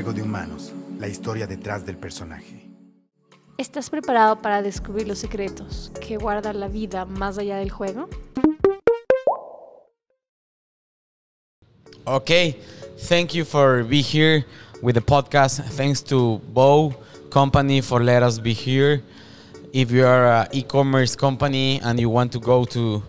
Juego de Humanos, la historia detrás del personaje. ¿Estás preparado para descubrir los secretos que guarda la vida más allá del juego? Okay, thank you for be here with the podcast. Thanks to Bow Company for let us be here. If you are an e-commerce company and you want to go to,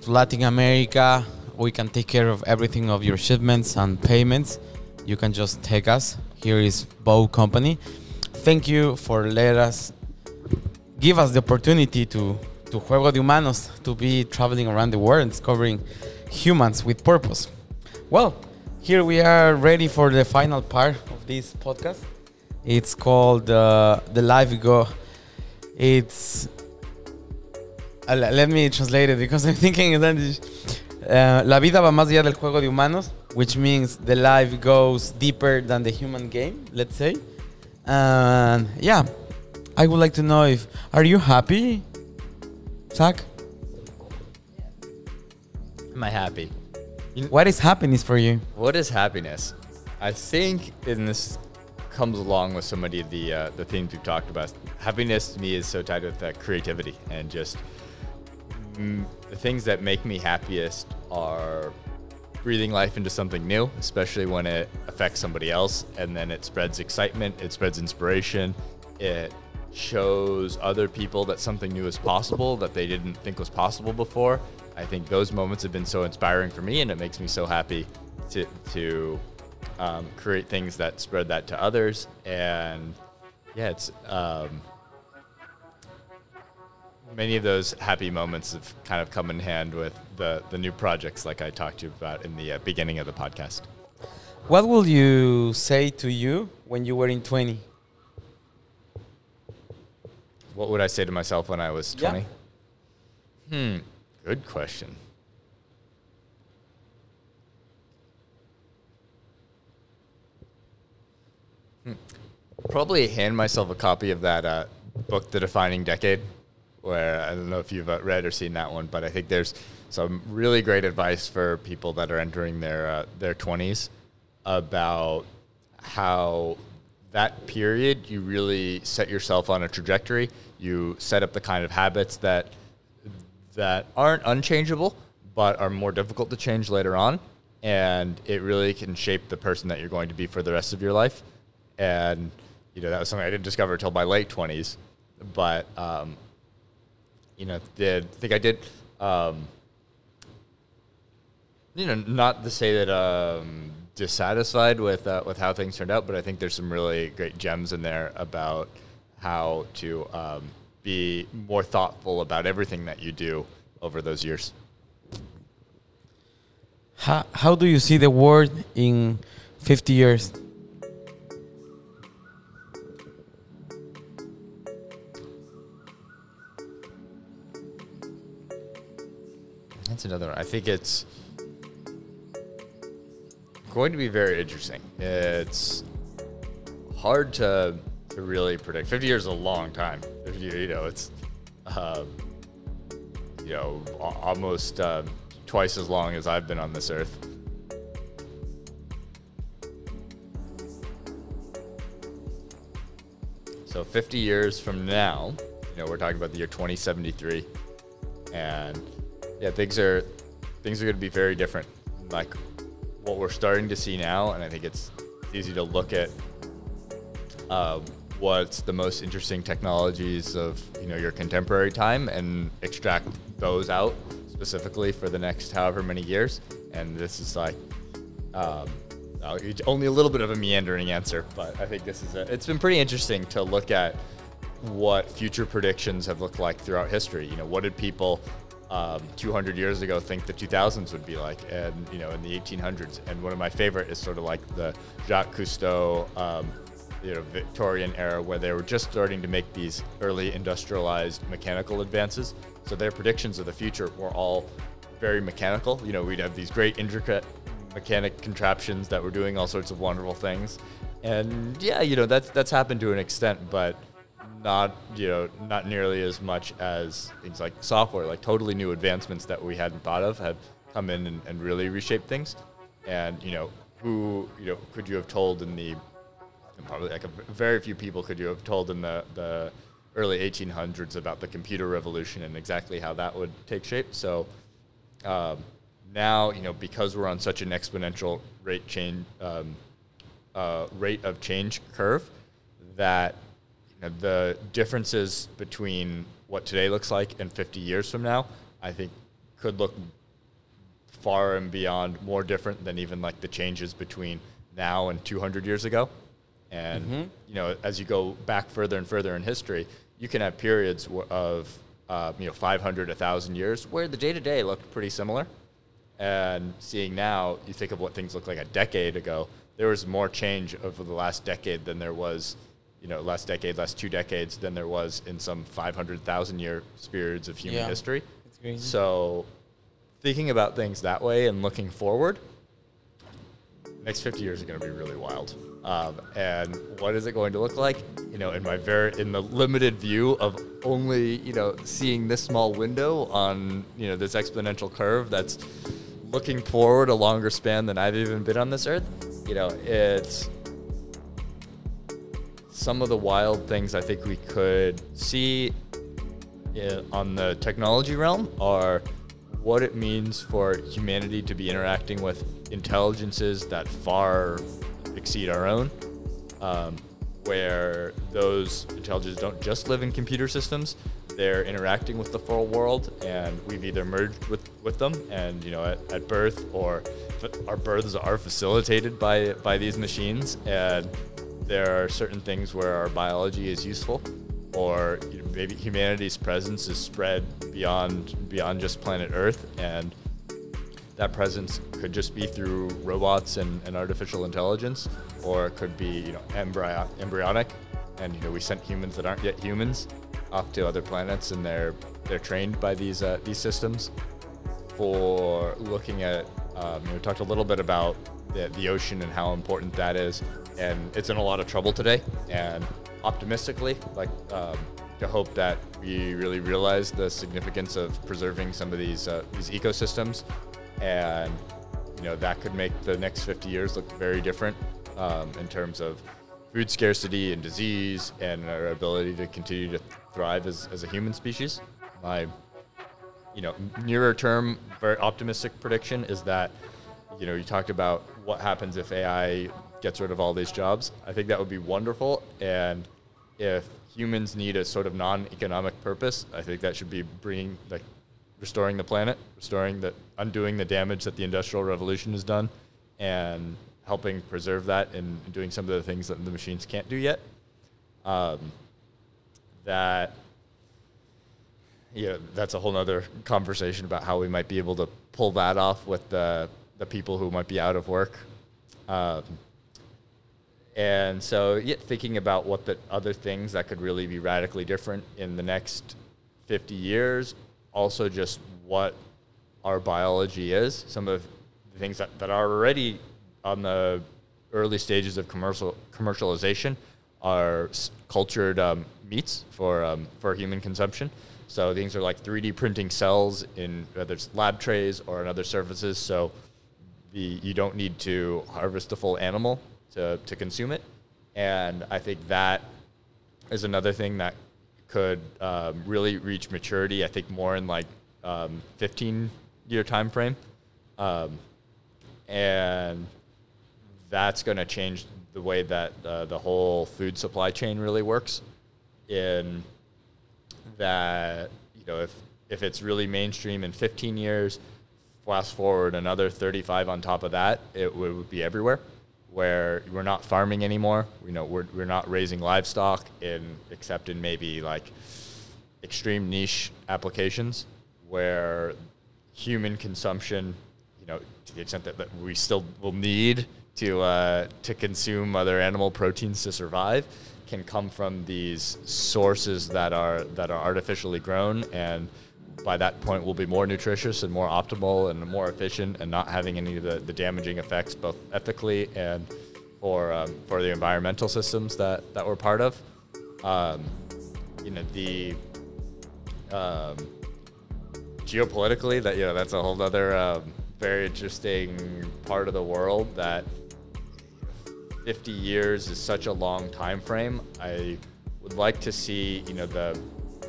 to Latin America, we can take care of everything of your shipments and payments. You can just take us. Here is Bow Company. Thank you for let us give us the opportunity to to Juego de Humanos to be traveling around the world discovering humans with purpose. Well, here we are ready for the final part of this podcast. It's called uh, the live go. It's uh, let me translate it because I'm thinking in English. Uh, la vida va más allá del juego de humanos, which means the life goes deeper than the human game. Let's say, and yeah, I would like to know if are you happy, Zach? Am I happy? What is happiness for you? What is happiness? I think, and this comes along with so many of the uh, the themes we've talked about. Happiness to me is so tied with that creativity and just mm, the things that make me happiest are breathing life into something new, especially when it affects somebody else, and then it spreads excitement, it spreads inspiration, it shows other people that something new is possible that they didn't think was possible before. I think those moments have been so inspiring for me, and it makes me so happy to to um, create things that spread that to others. And yeah, it's um, many of those happy moments have kind of come in hand with the the new projects, like I talked to you about in the uh, beginning of the podcast. What will you say to you when you were in 20? What would I say to myself when I was Yeah. 20? Hmm, good question. Hmm. Probably hand myself a copy of that uh, book, The Defining Decade, where I don't know if you've uh, read or seen that one, but I think there's some really great advice for people that are entering their uh, their 20s about how that period you really set yourself on a trajectory. You set up the kind of habits that that aren't unchangeable, but are more difficult to change later on. And it really can shape the person that you're going to be for the rest of your life. And, you know, that was something I didn't discover until my late 20s. But, um, you know, did think I did, um, you know, not to say that um, dissatisfied with uh, with how things turned out, but I think there's some really great gems in there about how to um, be more thoughtful about everything that you do over those years. How, how do you see the world in 50 years? That's another one. I think it's going to be very interesting. It's hard to to really predict. Fifty years is a long time. If you you know, it's um, you know almost uh, twice as long as I've been on this earth. So 50 years from now, you know, we're talking about the year 2073, and yeah, things are things are going to be very different. Like what we're starting to see now, and I think it's easy to look at uh, what's the most interesting technologies of you know your contemporary time and extract those out specifically for the next however many years. And this is like um, uh, only a little bit of a meandering answer, but I think this is a, it's been pretty interesting to look at what future predictions have looked like throughout history. You know, what did people um, 200 years ago think the 2000s would be like, and you know, in the 1800s. And one of my favorite is sort of like the Jacques Cousteau, um, you know, Victorian era, where they were just starting to make these early industrialized mechanical advances. So their predictions of the future were all very mechanical. You know, we'd have these great intricate mechanic contraptions that were doing all sorts of wonderful things. And yeah, you know, that's that's happened to an extent, but not you know not nearly as much as things like software like totally new advancements that we hadn't thought of have come in and, and really reshaped things and you know who you know could you have told in the probably like a, very few people could you have told in the, the early 1800s about the computer revolution and exactly how that would take shape. So um, now, you know, because we're on such an exponential rate change um, uh, rate of change curve, that know, the differences between what today looks like and 50 years from now, I think, could look far and beyond more different than even like the changes between now and 200 years ago. And Mm-hmm. you know, as you go back further and further in history, you can have periods of uh, you know 500, 1,000 years where the day to day looked pretty similar. And seeing now, you think of what things looked like a decade ago. There was more change over the last decade than there was, you know, last decade, last two decades than there was in some 500,000 year periods of human Yeah. history. So, thinking about things that way and looking forward, next 50 years are going to be really wild. Um, and what is it going to look like? You know, in my very in the limited view of only you know seeing this small window on you know this exponential curve that's looking forward a longer span than I've even been on this earth. You know, it's some of the wild things I think we could see in, on the technology realm are what it means for humanity to be interacting with intelligences that far exceed our own, um, where those intelligences don't just live in computer systems, they're interacting with the full world, and we've either merged with, with them, and you know, at, at birth, or our births are facilitated by by these machines, and there are certain things where our biology is useful, or maybe humanity's presence is spread beyond beyond just planet Earth, and that presence could just be through robots and, and artificial intelligence, or it could be you know embryo- embryonic, and you know we sent humans that aren't yet humans off to other planets, and they're they're trained by these uh, these systems for looking at. Um, you know, we talked a little bit about the, the ocean and how important that is, and it's in a lot of trouble today. And optimistically, like um, to hope that we really realize the significance of preserving some of these uh, these ecosystems, and you know that could make the next 50 years look very different um, in terms of food scarcity and disease and our ability to continue to thrive as, as a human species. My you know, nearer term, very optimistic prediction is that, you know, you talked about what happens if AI gets rid of all these jobs. I think that would be wonderful. And if humans need a sort of non-economic purpose, I think that should be bringing, like, restoring the planet, restoring the, undoing the damage that the industrial revolution has done, and helping preserve that and doing some of the things that the machines can't do yet. Um, that yeah, that's a whole other conversation about how we might be able to pull that off with the the people who might be out of work. Um, and so, yeah, thinking about what the other things that could really be radically different in the next 50 years, also just what our biology is, some of the things that, that are already on the early stages of commercial commercialization are cultured um, meats for, um, for human consumption. So things are like 3D printing cells in whether it's lab trays or in other surfaces. So the, you don't need to harvest a full animal to, to consume it. And I think that is another thing that could um, really reach maturity. I think more in like um, 15 year time frame, um, and that's going to change the way that uh, the whole food supply chain really works. In that you know if if it's really mainstream in 15 years, fast forward another 35 on top of that, it would be everywhere. Where we're not farming anymore, you know, we're, we're not raising livestock in except in maybe like extreme niche applications where human consumption, you know, to the extent that, that we still will need to uh, to consume other animal proteins to survive, can come from these sources that are that are artificially grown and by that point will be more nutritious and more optimal and more efficient and not having any of the, the damaging effects both ethically and for um, for the environmental systems that, that we're part of. Um, you know the um, geopolitically that you know that's a whole other um, very interesting part of the world that 50 years is such a long time frame. I would like to see, you know, the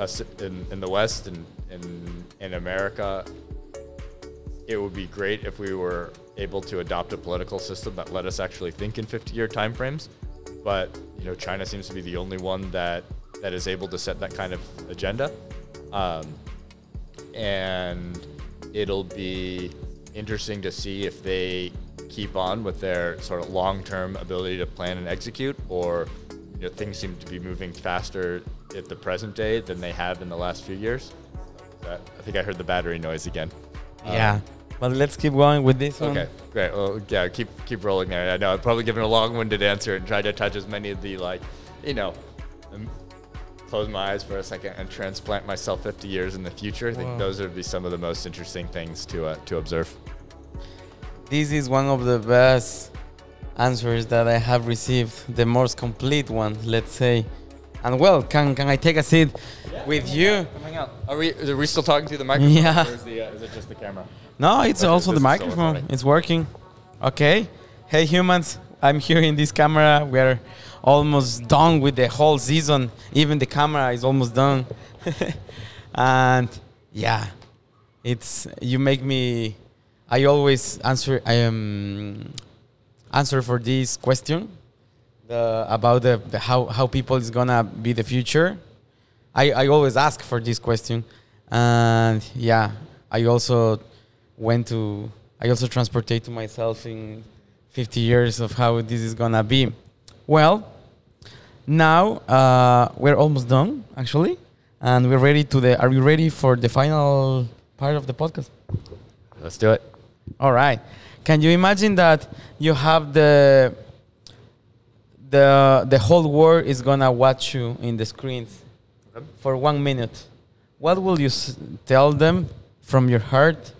us in, in the West and in, in America. It would be great if we were able to adopt a political system that let us actually think in 50-year timeframes. But you know, China seems to be the only one that that is able to set that kind of agenda. Um, and it'll be interesting to see if they keep on with their sort of long-term ability to plan and execute, or you know, things seem to be moving faster at the present day than they have in the last few years. I think I heard the battery noise again. Yeah. But let's keep going with this one. Okay, great. Well, yeah, keep keep rolling there. I know I've probably given a long-winded answer and tried to touch as many of the like, you know, um, close my eyes for a second and transplant myself 50 years in the future. I think Wow. those would be some of the most interesting things to uh, to observe. This is one of the best answers that I have received, the most complete one, let's say. And well, can can I take a seat with you? Coming out. Are we are we still talking through the microphone? Yeah. Or is, the, uh, is it just the camera? No, it's Okay, also the microphone. It's working. Okay. Hey humans, I'm here in this camera. We're almost done with the whole season. Even the camera is almost done. and yeah, it's you make me I always answer I am answer for this question the about the, the how how people is gonna be the future. I, I always ask for this question and yeah i also went to i also transportate to myself in 50 years of how this is gonna be well now uh, we're almost done actually and we're ready to the are you ready for the final part of the podcast Let's do it. all right. Can you imagine that you have the the the whole world is gonna watch you in the screens for one minute? What will you s- tell them from your heart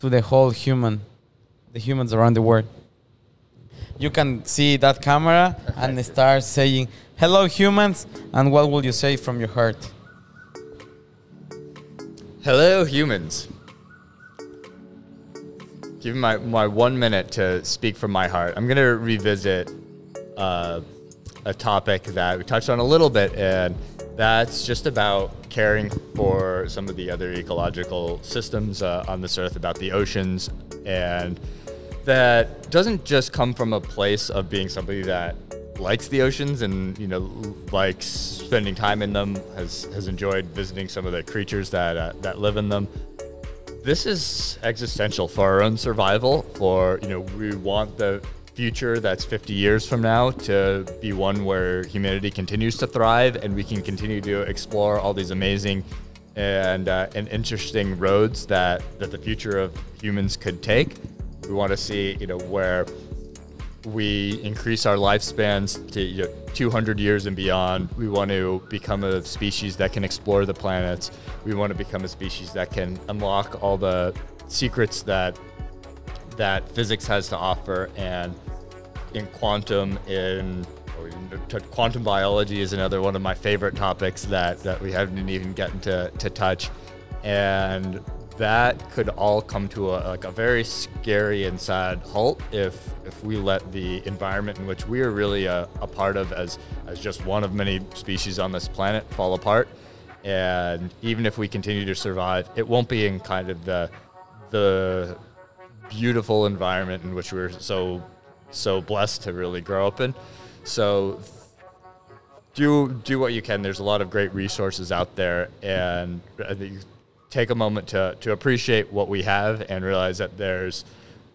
to the whole human, the humans around the world? You can see that camera and start saying, "Hello, humans," and what will you say from your heart? Hello, humans. Give me my, my one minute to speak from my heart. I'm going to revisit uh, a topic that we touched on a little bit, and that's just about caring for some of the other ecological systems uh, on this earth, about the oceans, and that doesn't just come from a place of being somebody that likes the oceans and you know likes spending time in them has has enjoyed visiting some of the creatures that uh, that live in them. This is existential for our own survival for you know we want the future that's 50 years from now to be one where humanity continues to thrive and we can continue to explore all these amazing and uh, and interesting roads that that the future of humans could take we want to see you know where we increase our lifespans to you know, 200 years and beyond. We want to become a species that can explore the planets. We want to become a species that can unlock all the secrets that that physics has to offer. And in quantum, in quantum biology is another one of my favorite topics that that we haven't even gotten to, to touch. And that could all come to a, like a very scary and sad halt if if we let the environment in which we are really a, a part of as as just one of many species on this planet fall apart and even if we continue to survive it won't be in kind of the the beautiful environment in which we're so so blessed to really grow up in so do do what you can. There's a lot of great resources out there, and take a moment to to appreciate what we have and realize that there's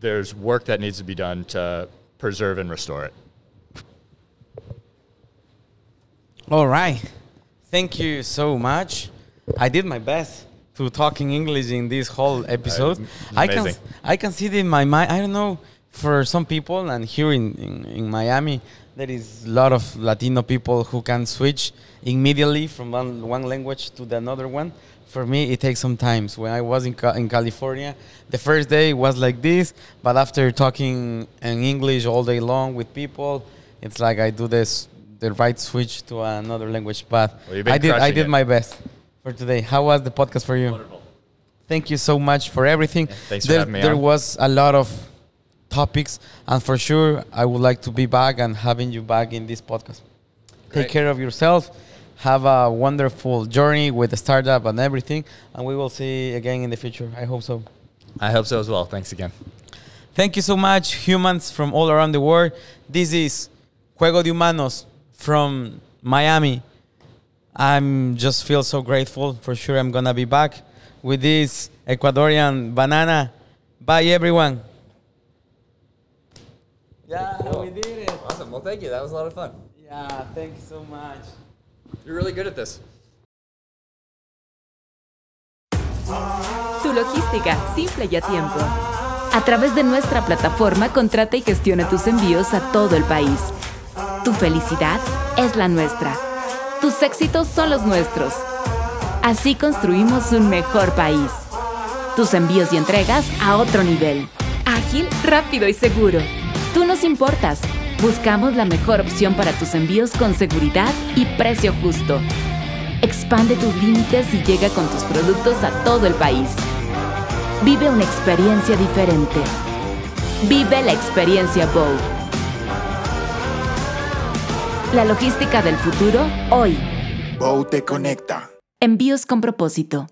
there's work that needs to be done to preserve and restore it. All right. Thank you so much. I did my best to talking English in this whole episode. I can. I can see it in my mind. I don't know for some people, and here in, in, in Miami, there is a lot of Latino people who can switch immediately from one, one language to the another one. For me, it takes some time. When I was in, Ca- in California, the first day was like this, but after talking in English all day long with people, it's like I do this the right switch to another language. But Well, I did I did it. my best for today. How was the podcast for you? Thank you so much for everything. thanks for there, having me There on. was a lot of topics. And for sure, I would like to be back and having you back in this podcast. Great. Take care of yourself. Have a wonderful journey with the startup and everything. And we will see again in the future. I hope so. I hope so as well. Thanks again. Thank you so much, humans from all around the world. This is Juego de Humanos from Miami. I'm just feel so grateful. For sure, I'm gonna be back with this Ecuadorian banana. Bye, everyone. Yeah, we did it. Awesome. Well, thank you. That was a lot of fun. Yeah, thank you so much. You're really good at this. Tu logística, simple y a tiempo. A través de nuestra plataforma, contrata y gestiona tus envíos a todo el país. Tu felicidad es la nuestra. Tus éxitos son los nuestros. Así construimos un mejor país. Tus envíos y entregas a otro nivel. Ágil, rápido y seguro. Tú nos importas. Buscamos la mejor opción para tus envíos con seguridad y precio justo. Expande tus límites y llega con tus productos a todo el país. Vive una experiencia diferente. Vive la experiencia Bow. La logística del futuro hoy. Bow te conecta. Envíos con propósito.